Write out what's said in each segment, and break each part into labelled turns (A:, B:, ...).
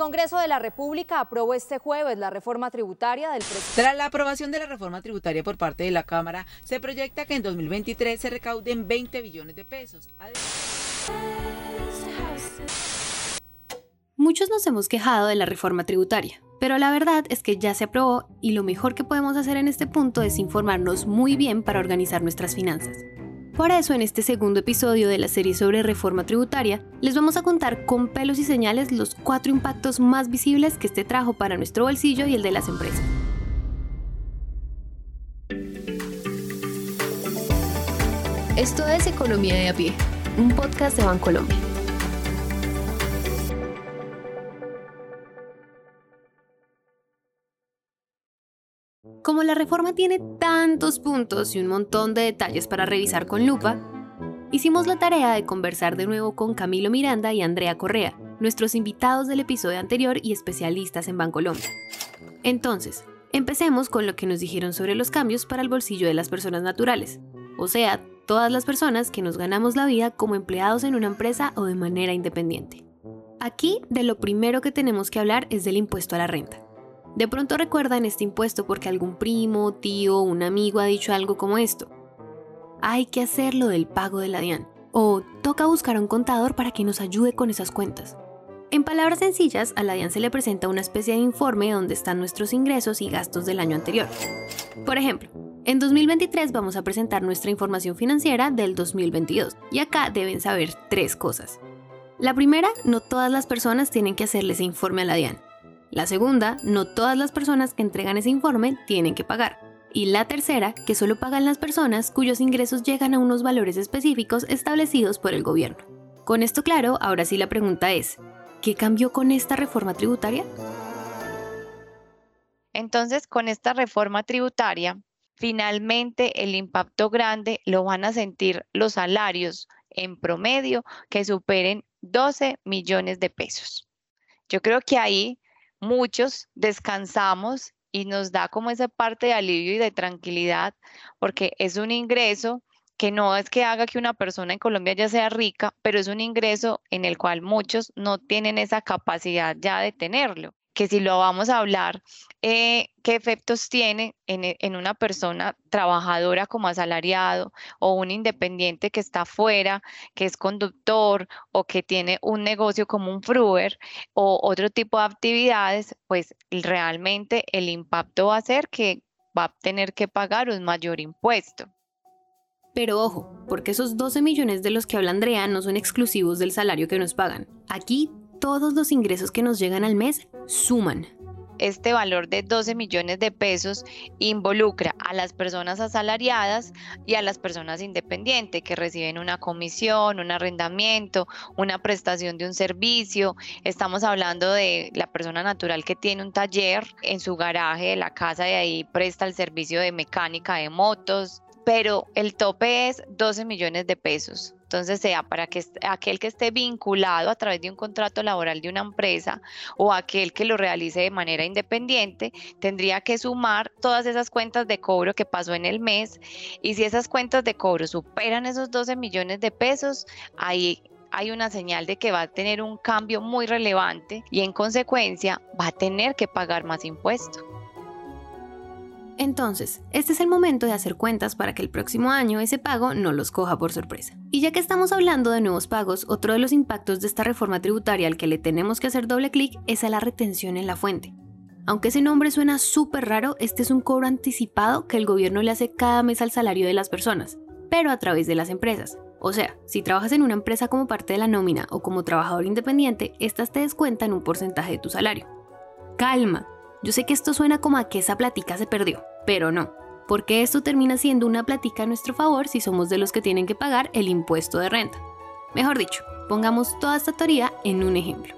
A: Congreso de la República aprobó este jueves la reforma tributaria del
B: presidente. Tras la aprobación de la reforma tributaria por parte de la Cámara, se proyecta que en 2023 se recauden 20 billones de pesos.
C: Muchos nos hemos quejado de la reforma tributaria, pero la verdad es que ya se aprobó y lo mejor que podemos hacer en este punto es informarnos muy bien para organizar nuestras finanzas. Por eso, en este segundo episodio de la serie sobre reforma tributaria, les vamos a contar con pelos y señales los cuatro impactos más visibles que este trajo para nuestro bolsillo y el de las empresas. Esto es Economía de a pie, un podcast de Bancolombia. Como la reforma tiene tantos puntos y un montón de detalles para revisar con lupa, hicimos la tarea de conversar de nuevo con Camilo Miranda y Andrea Correa, nuestros invitados del episodio anterior y especialistas en Bancolombia. Entonces, empecemos con lo que nos dijeron sobre los cambios para el bolsillo de las personas naturales, o sea, todas las personas que nos ganamos la vida como empleados en una empresa o de manera independiente. Aquí, de lo primero que tenemos que hablar es del impuesto a la renta. De pronto recuerdan este impuesto porque algún primo, tío, un amigo ha dicho algo como esto. Hay que hacer lo del pago de la DIAN. O toca buscar a un contador para que nos ayude con esas cuentas. En palabras sencillas, a la DIAN se le presenta una especie de informe donde están nuestros ingresos y gastos del año anterior. Por ejemplo, en 2023 vamos a presentar nuestra información financiera del 2022 y acá deben saber tres cosas. La primera, no todas las personas tienen que hacerle ese informe a la DIAN. La segunda, no todas las personas que entregan ese informe tienen que pagar. Y la tercera, que solo pagan las personas cuyos ingresos llegan a unos valores específicos establecidos por el gobierno. Con esto claro, ahora sí la pregunta es, ¿qué cambió con esta reforma tributaria?
D: Entonces, con esta reforma tributaria, finalmente el impacto grande lo van a sentir los salarios en promedio que superen 12 millones de pesos. Yo creo que ahí muchos descansamos y nos da como esa parte de alivio y de tranquilidad porque es un ingreso que no es que haga que una persona en Colombia ya sea rica, pero es un ingreso en el cual muchos no tienen esa capacidad ya de tenerlo que si lo vamos a hablar, eh, qué efectos tiene en, en, una persona trabajadora como asalariado o un independiente que está afuera, que es conductor o que tiene un negocio como un fruer o otro tipo de actividades, pues realmente el impacto va a ser que va a tener que pagar un mayor impuesto.
C: Pero ojo, porque esos 12 millones de los que habla Andrea no son exclusivos del salario que nos pagan. Aquí todos los ingresos que nos llegan al mes suman.
D: Este valor de 12 millones de pesos involucra a las personas asalariadas y a las personas independientes que reciben una comisión, un arrendamiento, una prestación de un servicio. Estamos hablando de la persona natural que tiene un taller en su garaje de la casa y ahí presta el servicio de mecánica de motos, pero el tope es 12 millones de pesos. Entonces, sea para que aquel que esté vinculado a través de un contrato laboral de una empresa o aquel que lo realice de manera independiente, tendría que sumar todas esas cuentas de cobro que pasó en el mes. Y si esas cuentas de cobro superan esos 12 millones de pesos, ahí hay una señal de que va a tener un cambio muy relevante y en consecuencia va a tener que pagar más impuestos.
C: Entonces, este es el momento de hacer cuentas para que el próximo año ese pago no los coja por sorpresa. Y ya que estamos hablando de nuevos pagos, otro de los impactos de esta reforma tributaria al que le tenemos que hacer doble clic es a la retención en la fuente. Aunque ese nombre suena súper raro, este es un cobro anticipado que el gobierno le hace cada mes al salario de las personas, pero a través de las empresas. O sea, si trabajas en una empresa como parte de la nómina o como trabajador independiente, estas te descuentan un porcentaje de tu salario. Calma, yo sé que esto suena como a que esa platica se perdió, pero no, porque esto termina siendo una platica a nuestro favor si somos de los que tienen que pagar el impuesto de renta. Mejor dicho, pongamos toda esta teoría en un ejemplo.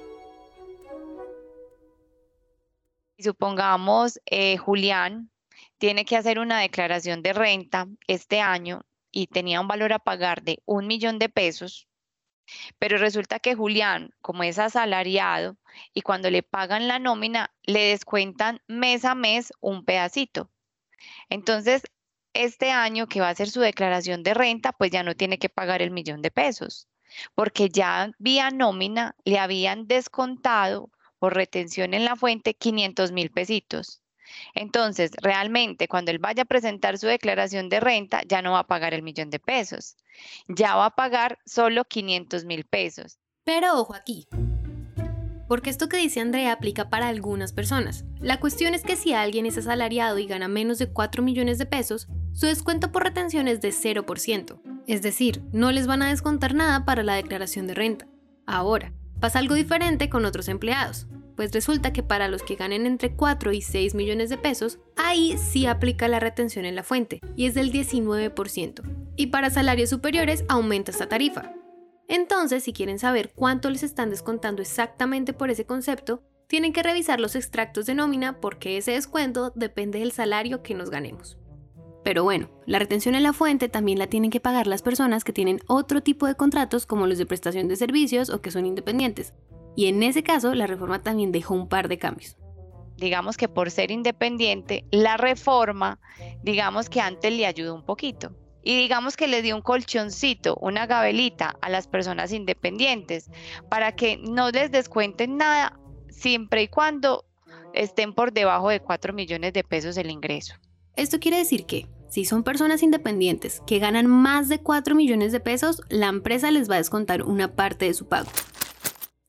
D: Supongamos, eh, Julián tiene que hacer una declaración de renta este año y tenía un valor a pagar de un millón de pesos, pero resulta que Julián, como es asalariado y cuando le pagan la nómina, le descuentan mes a mes un pedacito. Entonces, este año que va a hacer su declaración de renta, pues ya no tiene que pagar el millón de pesos, porque ya vía nómina le habían descontado por retención en la fuente 500 mil pesitos. Entonces, realmente, cuando él vaya a presentar su declaración de renta, ya no va a pagar el millón de pesos. Ya va a pagar solo 500 mil pesos.
C: Pero ojo aquí, porque esto que dice Andrea aplica para algunas personas. La cuestión es que si alguien es asalariado y gana menos de 4 millones de pesos, su descuento por retención es de 0%. Es decir, no les van a descontar nada para la declaración de renta. Ahora, pasa algo diferente con otros empleados, pues resulta que para los que ganen entre 4 y 6 millones de pesos, ahí sí aplica la retención en la fuente, y es del 19%. Y para salarios superiores aumenta esta tarifa. Entonces, si quieren saber cuánto les están descontando exactamente por ese concepto, tienen que revisar los extractos de nómina porque ese descuento depende del salario que nos ganemos. Pero bueno, la retención en la fuente también la tienen que pagar las personas que tienen otro tipo de contratos como los de prestación de servicios o que son independientes. Y en ese caso, la reforma también dejó un par de cambios.
D: Digamos que por ser independiente, la reforma, digamos que antes le ayudó un poquito. Y digamos que le dio un colchoncito, una gabelita a las personas independientes para que no les descuenten nada siempre y cuando estén por debajo de 4 millones de pesos el ingreso.
C: Esto quiere decir que, si son personas independientes que ganan más de 4 millones de pesos, la empresa les va a descontar una parte de su pago.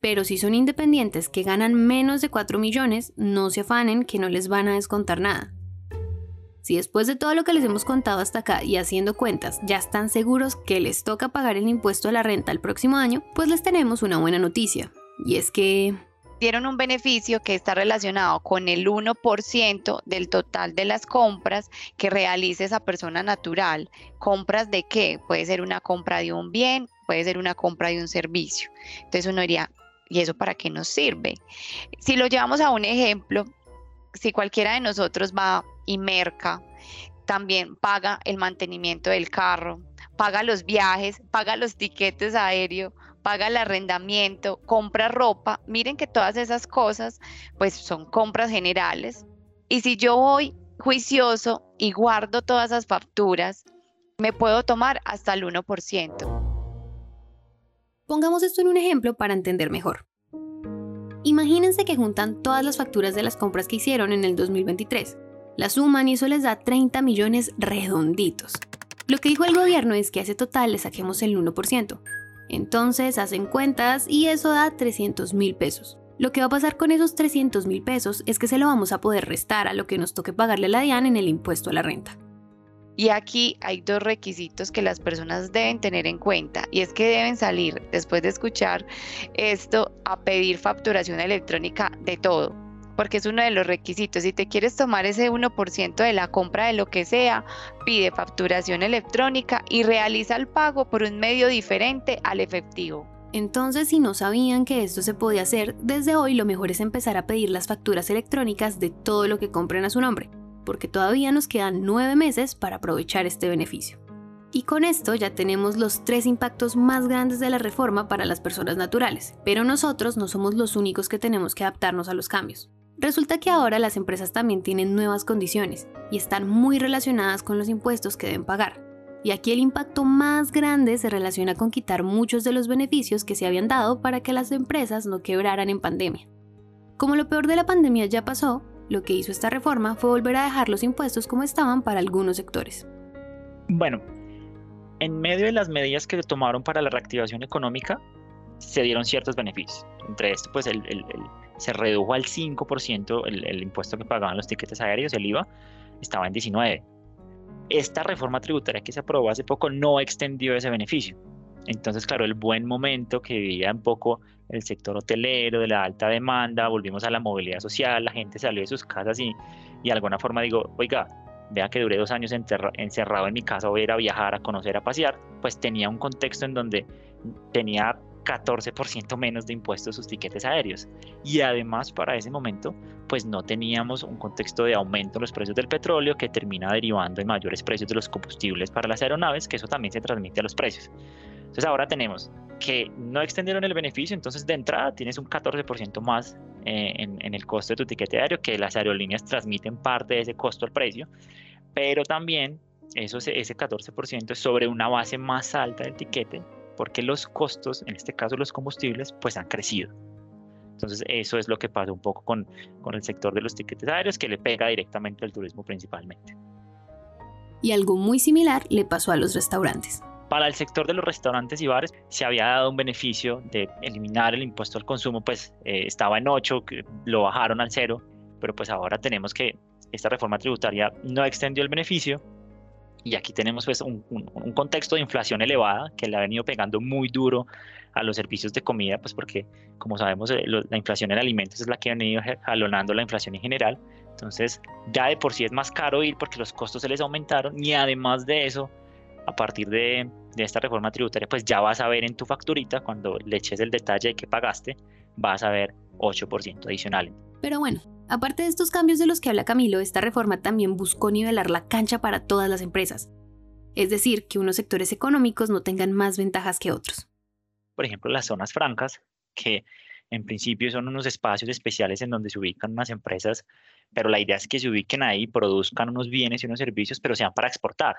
C: Pero si son independientes que ganan menos de 4 millones, no se afanen que no les van a descontar nada. Si después de todo lo que les hemos contado hasta acá y haciendo cuentas ya están seguros que les toca pagar el impuesto a la renta el próximo año, pues les tenemos una buena noticia. Y es que
D: dieron un beneficio que está relacionado con el 1% del total de las compras que realice esa persona natural. ¿Compras de qué? Puede ser una compra de un bien, puede ser una compra de un servicio. Entonces uno diría, ¿y eso para qué nos sirve? Si lo llevamos a un ejemplo, si cualquiera de nosotros va y merca, también paga el mantenimiento del carro, paga los viajes, paga los tiquetes aéreos, paga el arrendamiento, compra ropa. Miren que todas esas cosas pues son compras generales. Y si yo voy juicioso y guardo todas esas facturas, me puedo tomar hasta el 1%.
C: Pongamos esto en un ejemplo para entender mejor. Imagínense que juntan todas las facturas de las compras que hicieron en el 2023. Las suman y eso les da 30 millones redonditos. Lo que dijo el gobierno es que a ese total le saquemos el 1%. Entonces hacen cuentas y eso da 300 mil pesos. Lo que va a pasar con esos 300 mil pesos es que se lo vamos a poder restar a lo que nos toque pagarle a la DIAN en el impuesto a la renta.
D: Y aquí hay dos requisitos que las personas deben tener en cuenta y es que deben salir después de escuchar esto a pedir facturación electrónica de todo, porque es uno de los requisitos. Si te quieres tomar ese 1% de la compra de lo que sea, pide facturación electrónica y realiza el pago por un medio diferente al efectivo.
C: Entonces, si no sabían que esto se podía hacer, desde hoy lo mejor es empezar a pedir las facturas electrónicas de todo lo que compren a su nombre, porque todavía nos quedan nueve meses para aprovechar este beneficio. Y con esto ya tenemos los tres impactos más grandes de la reforma para las personas naturales, pero nosotros no somos los únicos que tenemos que adaptarnos a los cambios. Resulta que ahora las empresas también tienen nuevas condiciones y están muy relacionadas con los impuestos que deben pagar. Y aquí el impacto más grande se relaciona con quitar muchos de los beneficios que se habían dado para que las empresas no quebraran en pandemia. Como lo peor de la pandemia ya pasó, lo que hizo esta reforma fue volver a dejar los impuestos como estaban para algunos sectores.
E: Bueno, en medio de las medidas que tomaron para la reactivación económica, se dieron ciertos beneficios. Entre esto, pues se redujo al 5% el, el, impuesto que pagaban los tiquetes aéreos, el IVA, estaba en 19. Esta reforma tributaria que se aprobó hace poco no extendió ese beneficio. Entonces, claro, el buen momento que vivía un poco el sector hotelero, de la alta demanda, volvimos a la movilidad social, la gente salió de sus casas y, y de alguna forma digo, oiga, vea que duré dos años encerrado en mi casa, voy a ir a viajar, a conocer, a pasear, pues tenía un contexto en donde tenía 14% menos de impuestos sus tiquetes aéreos. Y además para ese momento, pues no teníamos un contexto de aumento en los precios del petróleo que termina derivando en mayores precios de los combustibles para las aeronaves, que eso también se transmite a los precios. Entonces ahora tenemos que no extendieron el beneficio, entonces de entrada tienes un 14% más eh, en, el costo de tu tiquete aéreo, que las aerolíneas transmiten parte de ese costo al precio, pero también eso, ese 14% es sobre una base más alta del tiquete porque los costos, en este caso los combustibles, pues han crecido. Entonces eso es lo que pasa un poco con, con el sector de los tiquetes aéreos que le pega directamente al turismo principalmente.
C: Y algo muy similar le pasó a los restaurantes.
E: Para el sector de los restaurantes y bares se había dado un beneficio de eliminar el impuesto al consumo, pues eh, estaba en 8, lo bajaron al 0, pero pues ahora tenemos que esta reforma tributaria no extendió el beneficio y aquí tenemos pues un, contexto de inflación elevada que le ha venido pegando muy duro a los servicios de comida, pues porque como sabemos eh, la inflación en alimentos es la que ha venido jalonando la inflación en general. Entonces ya de por sí es más caro ir porque los costos se les aumentaron y además de eso, a partir de, de esta reforma tributaria, pues ya vas a ver en tu facturita, cuando le eches el detalle de que pagaste, vas a ver 8% adicional.
C: Pero bueno, Aparte de estos cambios de los que habla Camilo, esta reforma también buscó nivelar la cancha para todas las empresas. Es decir, que unos sectores económicos no tengan más ventajas que otros.
E: Por ejemplo, las zonas francas, que en principio son unos espacios especiales en donde se ubican unas empresas, pero la idea es que se ubiquen ahí, produzcan unos bienes y unos servicios, pero sean para exportar.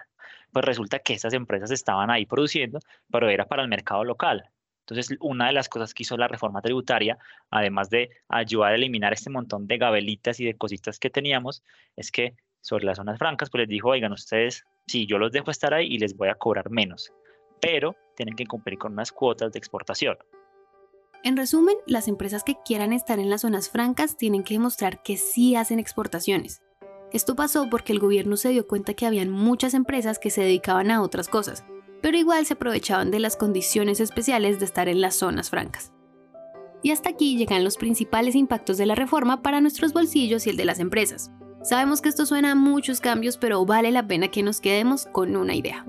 E: Pues resulta que estas empresas estaban ahí produciendo, pero era para el mercado local. Entonces, una de las cosas que hizo la reforma tributaria, además de ayudar a eliminar este montón de gabelitas y de cositas que teníamos, es que sobre las zonas francas, pues les dijo, oigan, ustedes, sí, yo los dejo estar ahí y les voy a cobrar menos, pero tienen que cumplir con unas cuotas de exportación.
C: En resumen, las empresas que quieran estar en las zonas francas tienen que demostrar que sí hacen exportaciones. Esto pasó porque el gobierno se dio cuenta que habían muchas empresas que se dedicaban a otras cosas, pero igual se aprovechaban de las condiciones especiales de estar en las zonas francas. Y hasta aquí llegan los principales impactos de la reforma para nuestros bolsillos y el de las empresas. Sabemos que esto suena a muchos cambios, pero vale la pena que nos quedemos con una idea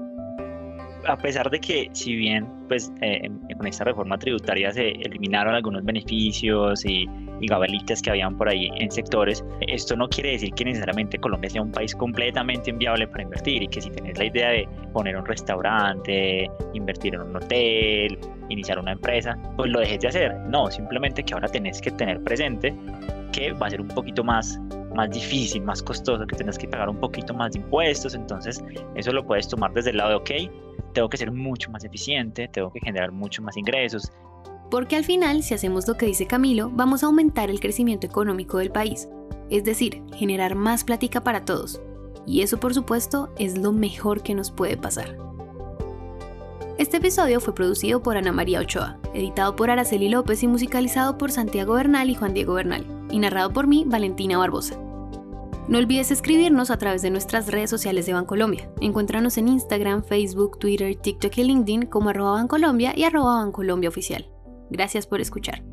E: a pesar de que si bien pues eh, con esta reforma tributaria se eliminaron algunos beneficios y, y, gabelitas que habían por ahí en sectores, esto no quiere decir que necesariamente Colombia sea un país completamente inviable para invertir y que si tenés la idea de poner un restaurante, invertir en un hotel, iniciar una empresa, pues lo dejes de hacer. No, simplemente que ahora tenés que tener presente que va a ser un poquito más más difícil, más costoso, que tenés que pagar un poquito más de impuestos, entonces eso lo puedes tomar desde el lado de, ok, tengo que ser mucho más eficiente, tengo que generar mucho más ingresos.
C: Porque al final, si hacemos lo que dice Camilo, vamos a aumentar el crecimiento económico del país, es decir, generar más plática para todos. Y eso, por supuesto, es lo mejor que nos puede pasar. Este episodio fue producido por Ana María Ochoa, editado por Araceli López y musicalizado por Santiago Bernal y Juan Diego Bernal, y narrado por mí, Valentina Barbosa. No olvides escribirnos a través de nuestras redes sociales de Bancolombia. Encuéntranos en Instagram, Facebook, Twitter, TikTok y LinkedIn como arroba Bancolombia y arroba Bancolombia Oficial. Gracias por escuchar.